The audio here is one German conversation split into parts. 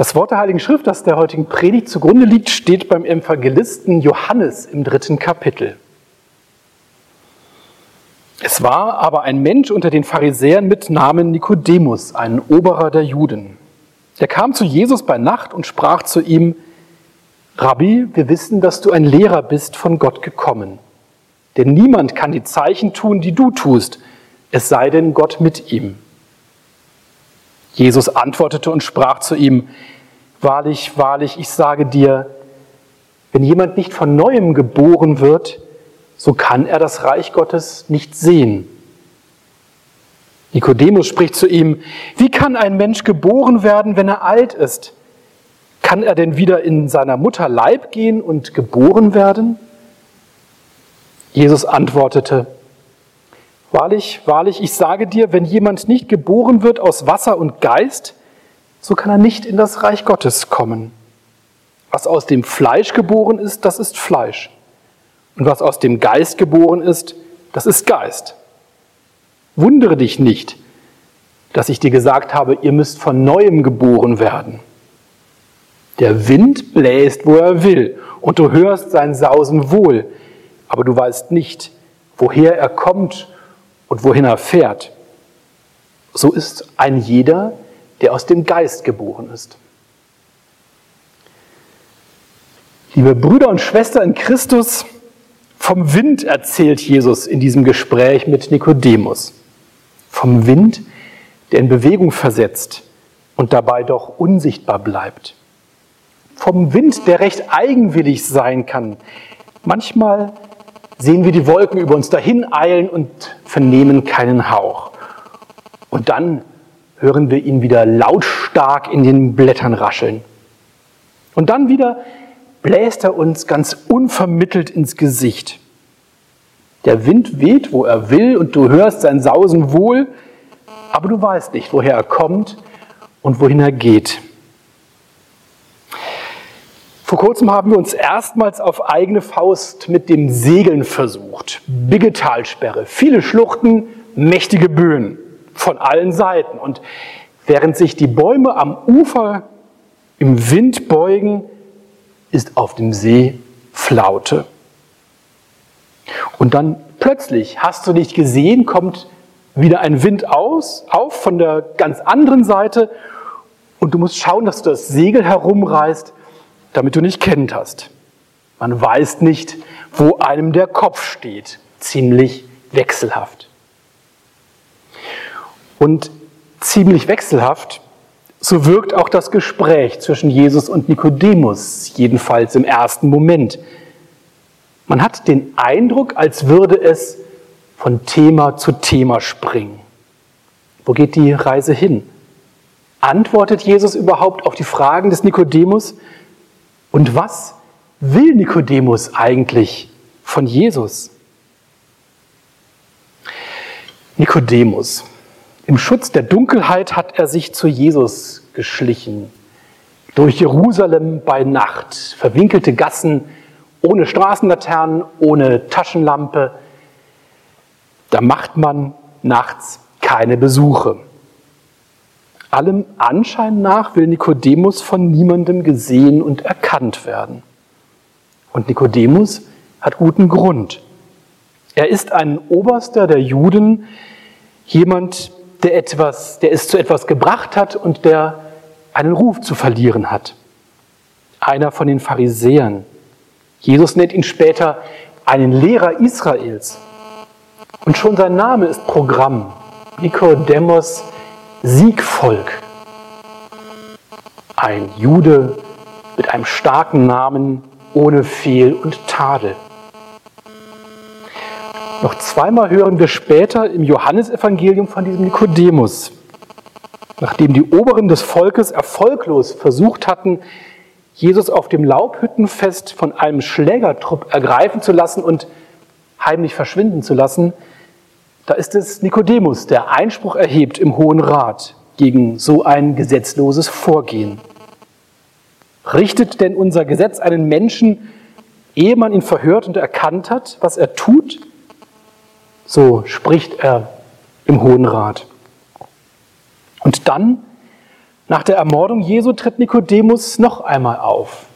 Das Wort der Heiligen Schrift, das der heutigen Predigt zugrunde liegt, steht beim Evangelisten Johannes im dritten Kapitel. Es war aber ein Mensch unter den Pharisäern mit Namen Nikodemus, ein Oberer der Juden. Der kam zu Jesus bei Nacht und sprach zu ihm, Rabbi, wir wissen, dass du ein Lehrer bist von Gott gekommen. Denn niemand kann die Zeichen tun, die du tust, es sei denn Gott mit ihm. Jesus antwortete und sprach zu ihm, Wahrlich, wahrlich, ich sage dir, wenn jemand nicht von neuem geboren wird, so kann er das Reich Gottes nicht sehen. Nikodemus spricht zu ihm, wie kann ein Mensch geboren werden, wenn er alt ist? Kann er denn wieder in seiner Mutter Leib gehen und geboren werden? Jesus antwortete, Wahrlich, wahrlich, ich sage dir, wenn jemand nicht geboren wird aus Wasser und Geist, so kann er nicht in das Reich Gottes kommen. Was aus dem Fleisch geboren ist, das ist Fleisch. Und was aus dem Geist geboren ist, das ist Geist. Wundere dich nicht, dass ich dir gesagt habe, ihr müsst von neuem geboren werden. Der Wind bläst, wo er will, und du hörst sein Sausen wohl, aber du weißt nicht, woher er kommt und wohin er fährt. So ist ein jeder, der aus dem Geist geboren ist. Liebe Brüder und Schwestern in Christus, vom Wind erzählt Jesus in diesem Gespräch mit Nikodemus. Vom Wind, der in Bewegung versetzt und dabei doch unsichtbar bleibt. Vom Wind, der recht eigenwillig sein kann, manchmal sehen wir die Wolken über uns dahin eilen und vernehmen keinen Hauch. Und dann hören wir ihn wieder lautstark in den Blättern rascheln. Und dann wieder bläst er uns ganz unvermittelt ins Gesicht. Der Wind weht, wo er will, und du hörst sein Sausen wohl, aber du weißt nicht, woher er kommt und wohin er geht. Vor kurzem haben wir uns erstmals auf eigene Faust mit dem Segeln versucht. Biggetalsperre, viele Schluchten, mächtige Böen von allen Seiten. Und während sich die Bäume am Ufer im Wind beugen, ist auf dem See Flaute. Und dann plötzlich, hast du nicht gesehen, kommt wieder ein Wind aus, auf von der ganz anderen Seite und du musst schauen, dass du das Segel herumreißt damit du nicht kennt hast. Man weiß nicht, wo einem der Kopf steht. Ziemlich wechselhaft. Und ziemlich wechselhaft, so wirkt auch das Gespräch zwischen Jesus und Nikodemus, jedenfalls im ersten Moment. Man hat den Eindruck, als würde es von Thema zu Thema springen. Wo geht die Reise hin? Antwortet Jesus überhaupt auf die Fragen des Nikodemus? Und was will Nikodemus eigentlich von Jesus? Nikodemus. Im Schutz der Dunkelheit hat er sich zu Jesus geschlichen. Durch Jerusalem bei Nacht, verwinkelte Gassen, ohne Straßenlaternen, ohne Taschenlampe. Da macht man nachts keine Besuche. Allem Anschein nach will Nikodemus von niemandem gesehen und erkannt werden. Und Nikodemus hat guten Grund. Er ist ein Oberster der Juden, jemand, der etwas, der es zu etwas gebracht hat und der einen Ruf zu verlieren hat. Einer von den Pharisäern. Jesus nennt ihn später einen Lehrer Israels. Und schon sein Name ist Programm. Nikodemus Siegvolk. Ein Jude mit einem starken Namen ohne Fehl und Tadel. Noch zweimal hören wir später im Johannesevangelium von diesem Nikodemus. Nachdem die Oberen des Volkes erfolglos versucht hatten, Jesus auf dem Laubhüttenfest von einem Schlägertrupp ergreifen zu lassen und heimlich verschwinden zu lassen, da ist es Nikodemus, der Einspruch erhebt im Hohen Rat gegen so ein gesetzloses Vorgehen. Richtet denn unser Gesetz einen Menschen, ehe man ihn verhört und erkannt hat, was er tut? So spricht er im Hohen Rat. Und dann, nach der Ermordung Jesu, tritt Nikodemus noch einmal auf.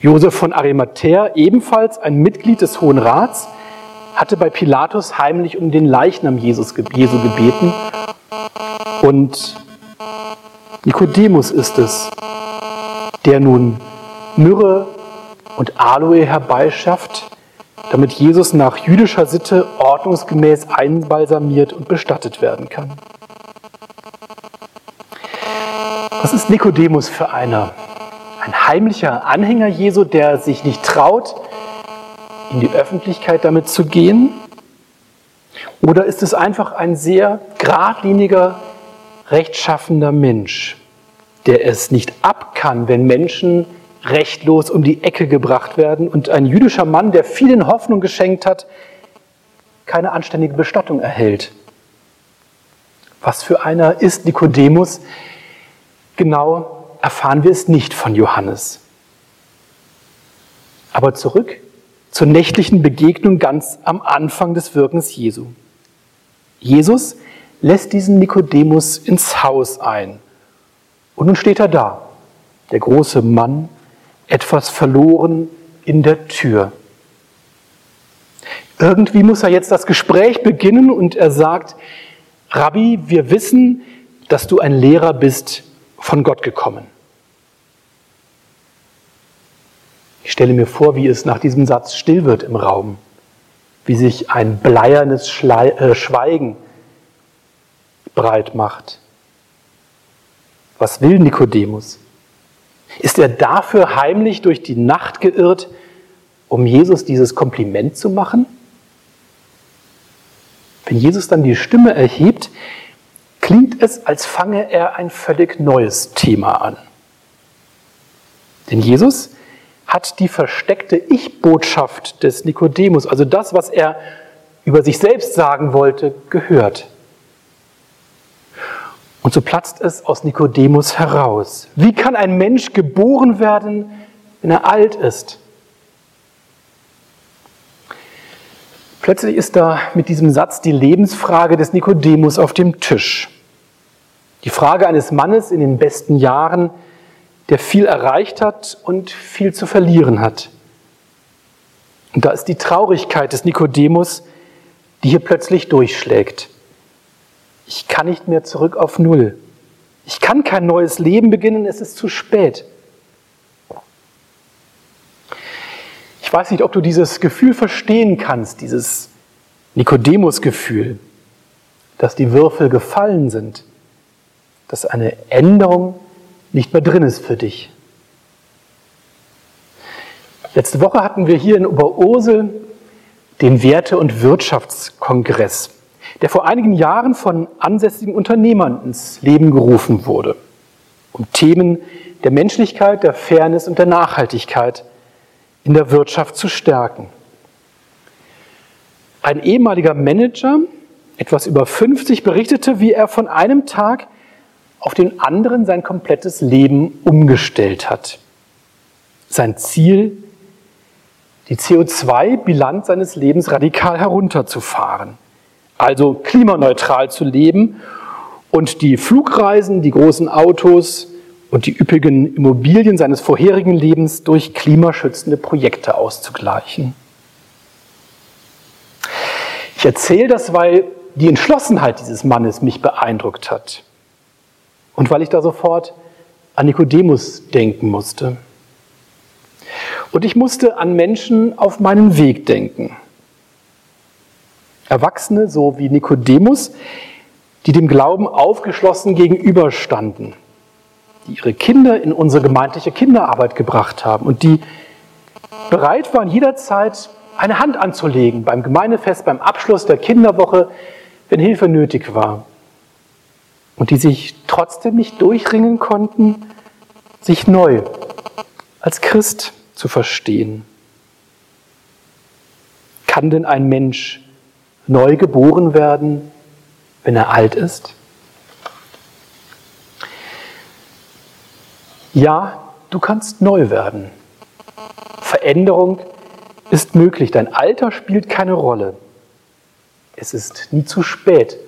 Josef von Arimathea, ebenfalls ein Mitglied des Hohen Rats, hatte bei Pilatus heimlich um den Leichnam Jesus, Jesu gebeten. Und Nikodemus ist es, der nun Myrrhe und Aloe herbeischafft, damit Jesus nach jüdischer Sitte ordnungsgemäß einbalsamiert und bestattet werden kann. Was ist Nikodemus für einer? Ein heimlicher Anhänger Jesu, der sich nicht traut, in die Öffentlichkeit damit zu gehen? Oder ist es einfach ein sehr geradliniger, rechtschaffender Mensch, der es nicht ab kann, wenn Menschen rechtlos um die Ecke gebracht werden und ein jüdischer Mann, der vielen Hoffnung geschenkt hat, keine anständige Bestattung erhält. Was für einer ist Nikodemus? Genau erfahren wir es nicht von Johannes. Aber zurück zur nächtlichen Begegnung ganz am Anfang des Wirkens Jesu. Jesus lässt diesen Nikodemus ins Haus ein. Und nun steht er da, der große Mann, etwas verloren in der Tür. Irgendwie muss er jetzt das Gespräch beginnen und er sagt, Rabbi, wir wissen, dass du ein Lehrer bist von Gott gekommen. Ich stelle mir vor, wie es nach diesem Satz still wird im Raum, wie sich ein bleiernes Schlei äh, Schweigen breit macht. Was will Nikodemus? Ist er dafür heimlich durch die Nacht geirrt, um Jesus dieses Kompliment zu machen? Wenn Jesus dann die Stimme erhebt, klingt es, als fange er ein völlig neues Thema an. Denn Jesus hat die versteckte Ich-Botschaft des Nikodemus, also das, was er über sich selbst sagen wollte, gehört. Und so platzt es aus Nikodemus heraus. Wie kann ein Mensch geboren werden, wenn er alt ist? Plötzlich ist da mit diesem Satz die Lebensfrage des Nikodemus auf dem Tisch. Die Frage eines Mannes in den besten Jahren, der viel erreicht hat und viel zu verlieren hat. Und da ist die Traurigkeit des Nikodemus, die hier plötzlich durchschlägt. Ich kann nicht mehr zurück auf Null. Ich kann kein neues Leben beginnen, es ist zu spät. Ich weiß nicht, ob du dieses Gefühl verstehen kannst, dieses Nikodemus-Gefühl, dass die Würfel gefallen sind, dass eine Änderung nicht mehr drin ist für dich. Letzte Woche hatten wir hier in Oberursel den Werte- und Wirtschaftskongress der vor einigen Jahren von ansässigen Unternehmern ins Leben gerufen wurde, um Themen der Menschlichkeit, der Fairness und der Nachhaltigkeit in der Wirtschaft zu stärken. Ein ehemaliger Manager, etwas über 50, berichtete, wie er von einem Tag auf den anderen sein komplettes Leben umgestellt hat. Sein Ziel, die CO2-Bilanz seines Lebens radikal herunterzufahren also klimaneutral zu leben und die Flugreisen, die großen Autos und die üppigen Immobilien seines vorherigen Lebens durch klimaschützende Projekte auszugleichen. Ich erzähle das, weil die Entschlossenheit dieses Mannes mich beeindruckt hat und weil ich da sofort an Nikodemus denken musste. Und ich musste an Menschen auf meinen Weg denken. Erwachsene, so wie Nikodemus, die dem Glauben aufgeschlossen gegenüberstanden, die ihre Kinder in unsere gemeindliche Kinderarbeit gebracht haben und die bereit waren, jederzeit eine Hand anzulegen beim Gemeindefest, beim Abschluss der Kinderwoche, wenn Hilfe nötig war. Und die sich trotzdem nicht durchringen konnten, sich neu als Christ zu verstehen. Kann denn ein Mensch neu geboren werden, wenn er alt ist? Ja, du kannst neu werden. Veränderung ist möglich. Dein Alter spielt keine Rolle. Es ist nie zu spät,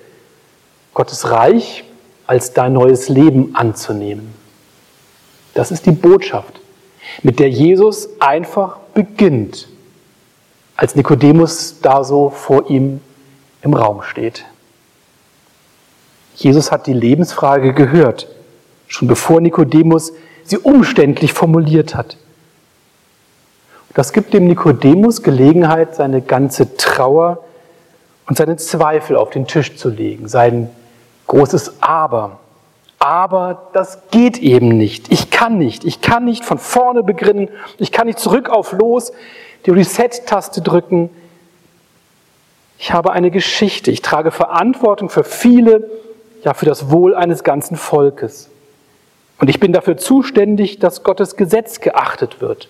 Gottes Reich als dein neues Leben anzunehmen. Das ist die Botschaft, mit der Jesus einfach beginnt, als Nikodemus da so vor ihm im Raum steht. Jesus hat die Lebensfrage gehört, schon bevor Nikodemus sie umständlich formuliert hat. Das gibt dem Nikodemus Gelegenheit, seine ganze Trauer und seinen Zweifel auf den Tisch zu legen, sein großes Aber. Aber das geht eben nicht. Ich kann nicht. Ich kann nicht von vorne beginnen. Ich kann nicht zurück auf los, die Reset-Taste drücken. Ich habe eine Geschichte. Ich trage Verantwortung für viele, ja für das Wohl eines ganzen Volkes. Und ich bin dafür zuständig, dass Gottes Gesetz geachtet wird.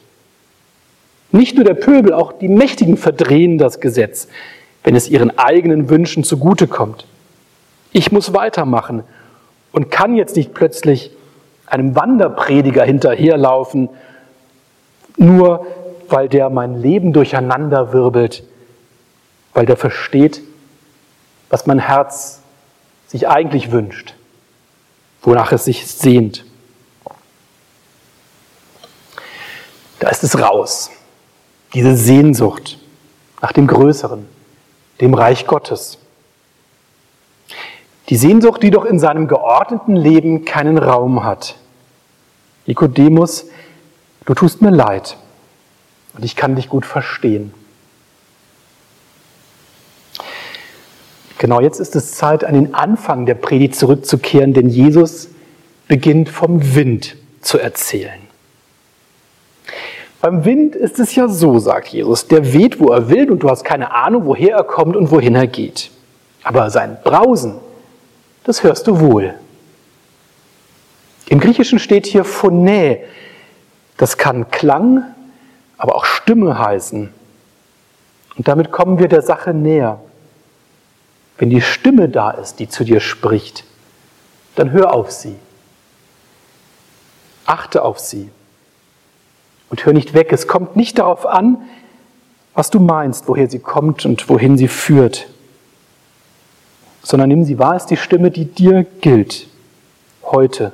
Nicht nur der Pöbel, auch die Mächtigen verdrehen das Gesetz, wenn es ihren eigenen Wünschen zugutekommt. Ich muss weitermachen und kann jetzt nicht plötzlich einem Wanderprediger hinterherlaufen, nur weil der mein Leben durcheinander wirbelt, weil der versteht, was mein Herz sich eigentlich wünscht, wonach es sich sehnt. Da ist es raus. Diese Sehnsucht nach dem Größeren, dem Reich Gottes. Die Sehnsucht, die doch in seinem geordneten Leben keinen Raum hat. Nikodemus, du tust mir leid und ich kann dich gut verstehen. Genau jetzt ist es Zeit, an den Anfang der Predigt zurückzukehren, denn Jesus beginnt vom Wind zu erzählen. Beim Wind ist es ja so, sagt Jesus, der weht, wo er will und du hast keine Ahnung, woher er kommt und wohin er geht. Aber sein Brausen, das hörst du wohl. Im Griechischen steht hier Phonä. Das kann Klang, aber auch Stimme heißen. Und damit kommen wir der Sache näher. Wenn die Stimme da ist, die zu dir spricht, dann hör auf sie. Achte auf sie. Und hör nicht weg. Es kommt nicht darauf an, was du meinst, woher sie kommt und wohin sie führt, sondern nimm sie wahr als die Stimme, die dir gilt, heute.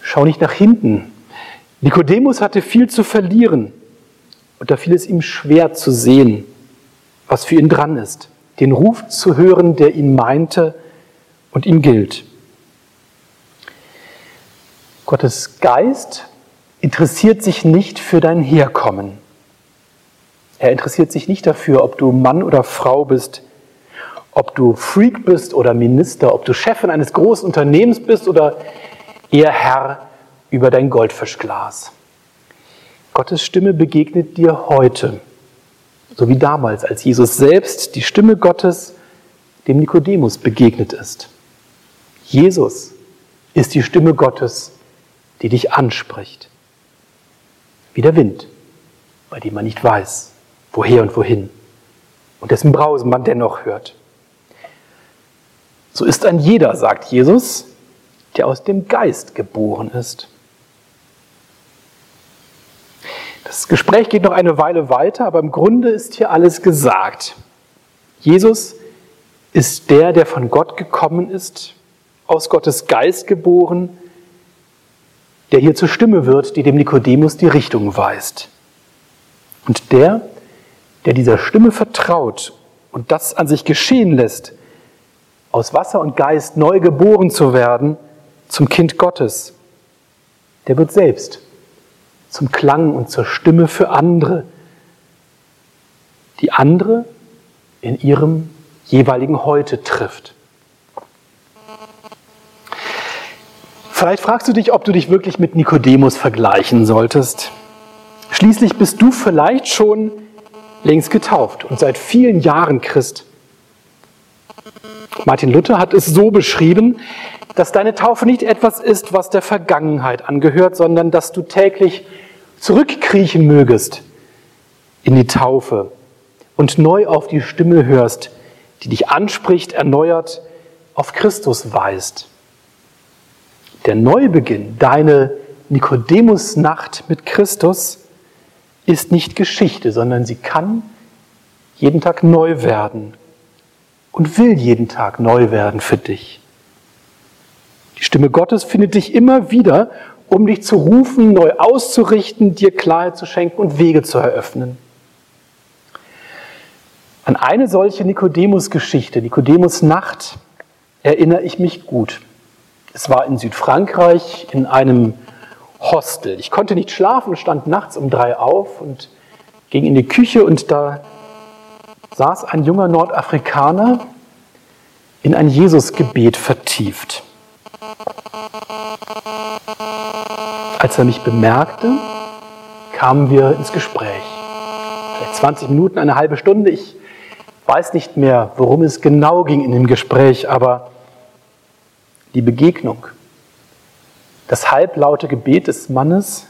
Schau nicht nach hinten. Nikodemus hatte viel zu verlieren und da fiel es ihm schwer zu sehen, was für ihn dran ist, den Ruf zu hören, der ihn meinte und ihm gilt. Gottes Geist interessiert sich nicht für dein Herkommen. Er interessiert sich nicht dafür, ob du Mann oder Frau bist, ob du Freak bist oder Minister, ob du Chefin eines großen Unternehmens bist oder eher Herr über dein Goldfischglas. Gottes Stimme begegnet dir heute so wie damals, als Jesus selbst die Stimme Gottes dem Nikodemus begegnet ist. Jesus ist die Stimme Gottes, die dich anspricht. Wie der Wind, bei dem man nicht weiß, woher und wohin und dessen Brausen man dennoch hört. So ist ein jeder, sagt Jesus, der aus dem Geist geboren ist. Das Gespräch geht noch eine Weile weiter, aber im Grunde ist hier alles gesagt. Jesus ist der, der von Gott gekommen ist, aus Gottes Geist geboren, der hier zur Stimme wird, die dem Nikodemus die Richtung weist. Und der, der dieser Stimme vertraut und das an sich geschehen lässt, aus Wasser und Geist neu geboren zu werden zum Kind Gottes, der wird selbst zum Klang und zur Stimme für andere, die andere in ihrem jeweiligen Heute trifft. Vielleicht fragst du dich, ob du dich wirklich mit Nikodemus vergleichen solltest. Schließlich bist du vielleicht schon längst getauft und seit vielen Jahren Christ. Martin Luther hat es so beschrieben, dass deine Taufe nicht etwas ist, was der Vergangenheit angehört, sondern dass du täglich zurückkriechen mögest in die Taufe und neu auf die Stimme hörst, die dich anspricht, erneuert, auf Christus weist. Der Neubeginn, deine Nikodemus-Nacht mit Christus, ist nicht Geschichte, sondern sie kann jeden Tag neu werden und will jeden Tag neu werden für dich. Die Stimme Gottes findet dich immer wieder, um dich zu rufen, neu auszurichten, dir Klarheit zu schenken und Wege zu eröffnen. An eine solche Nikodemus-Geschichte, Nikodemus-Nacht, erinnere ich mich gut. Es war in Südfrankreich in einem Hostel. Ich konnte nicht schlafen, stand nachts um drei auf und ging in die Küche und da saß ein junger Nordafrikaner in ein Jesusgebet vertieft. Als er mich bemerkte, kamen wir ins Gespräch. Vielleicht 20 Minuten, eine halbe Stunde. Ich weiß nicht mehr, worum es genau ging in dem Gespräch, aber die Begegnung, das halblaute Gebet des Mannes,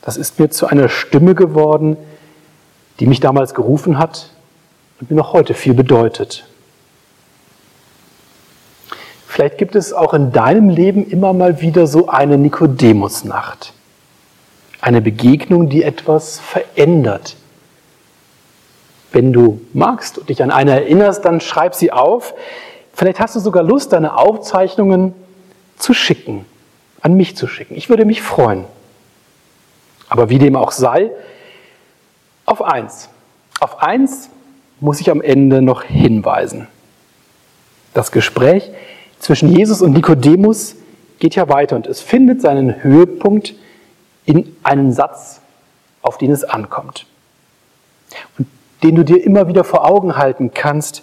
das ist mir zu einer Stimme geworden, die mich damals gerufen hat und mir noch heute viel bedeutet. Vielleicht gibt es auch in deinem Leben immer mal wieder so eine Nikodemusnacht. Eine Begegnung, die etwas verändert. Wenn du magst und dich an eine erinnerst, dann schreib sie auf. Vielleicht hast du sogar Lust, deine Aufzeichnungen zu schicken, an mich zu schicken. Ich würde mich freuen. Aber wie dem auch sei, auf eins. Auf eins muss ich am Ende noch hinweisen. Das Gespräch zwischen Jesus und Nikodemus geht ja weiter und es findet seinen Höhepunkt in einen Satz, auf den es ankommt. Und den du dir immer wieder vor Augen halten kannst,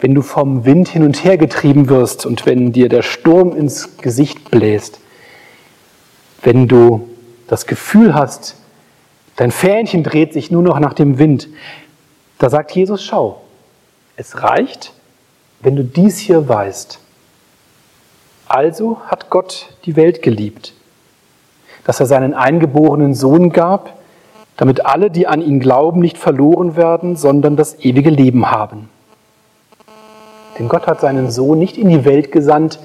wenn du vom Wind hin und her getrieben wirst und wenn dir der Sturm ins Gesicht bläst, wenn du das Gefühl hast, dein Fähnchen dreht sich nur noch nach dem Wind, da sagt Jesus, schau, es reicht, wenn du dies hier weißt. Also hat Gott die Welt geliebt, dass er seinen eingeborenen Sohn gab, damit alle, die an ihn glauben, nicht verloren werden, sondern das ewige Leben haben. Denn Gott hat seinen Sohn nicht in die Welt gesandt,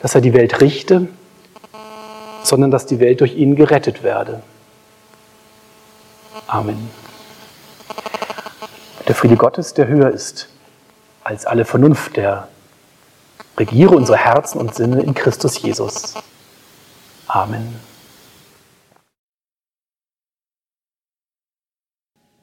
dass er die Welt richte, sondern dass die Welt durch ihn gerettet werde. Amen. Der Friede Gottes, der höher ist als alle Vernunft, der regiere unsere Herzen und Sinne in Christus Jesus. Amen.